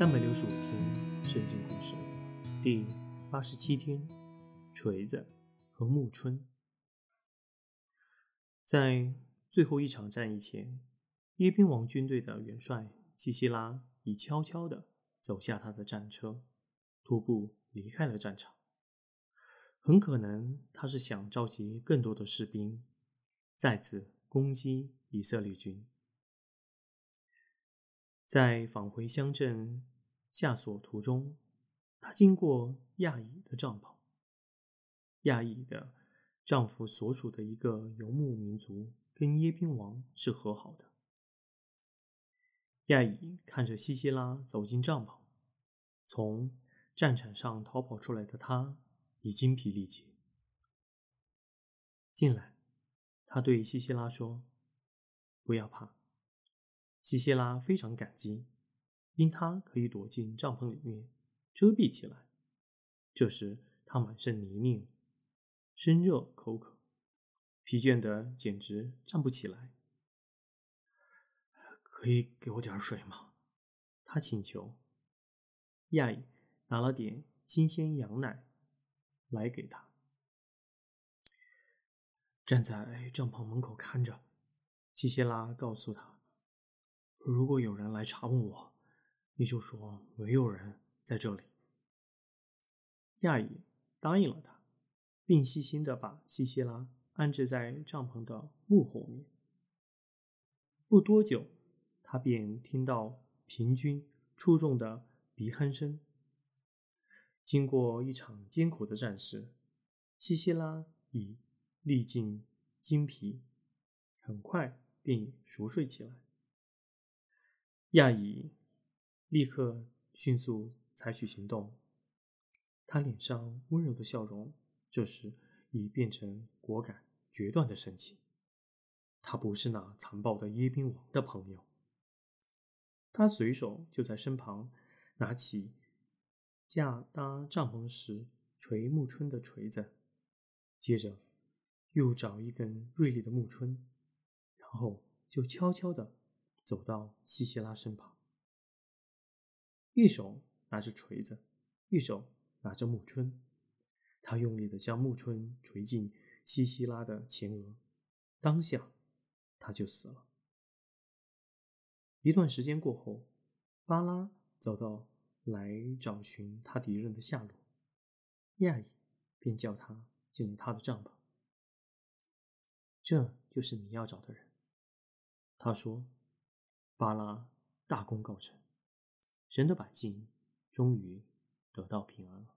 三百六十五天圣经故事第八十七天，锤子和暮春。在最后一场战役前，耶宾王军队的元帅西西拉已悄悄地走下他的战车，徒步离开了战场。很可能他是想召集更多的士兵，再次攻击以色列军。在返回乡镇下索途中，他经过亚乙的帐篷。亚乙的丈夫所属的一个游牧民族跟耶宾王是和好的。亚乙看着西西拉走进帐篷，从战场上逃跑出来的他已精疲力竭。进来，他对西西拉说：“不要怕。”西西拉非常感激，因他可以躲进帐篷里面遮蔽起来。这时他满身泥泞，身热口渴，疲倦的简直站不起来。可以给我点水吗？他请求。亚乙拿了点新鲜羊奶来给他，站在帐篷门口看着。西西拉告诉他。如果有人来查问我，你就说没有人在这里。亚乙答应了他，并细心的把西西拉安置在帐篷的幕后面。不多久，他便听到平均出众的鼻鼾声。经过一场艰苦的战事，西西拉已历尽精疲，很快便熟睡起来。亚乙立刻迅速采取行动，他脸上温柔的笑容这时已变成果敢决断的神情。他不是那残暴的耶宾王的朋友。他随手就在身旁拿起架搭帐篷时锤木春的锤子，接着又找一根锐利的木春，然后就悄悄的。走到西西拉身旁，一手拿着锤子，一手拿着木春，他用力的将木春锤进西西拉的前额，当下他就死了。一段时间过后，巴拉走到来找寻他敌人的下落，亚乙便叫他进了他的帐篷。这就是你要找的人，他说。巴拉大功告成，神的百姓终于得到平安了。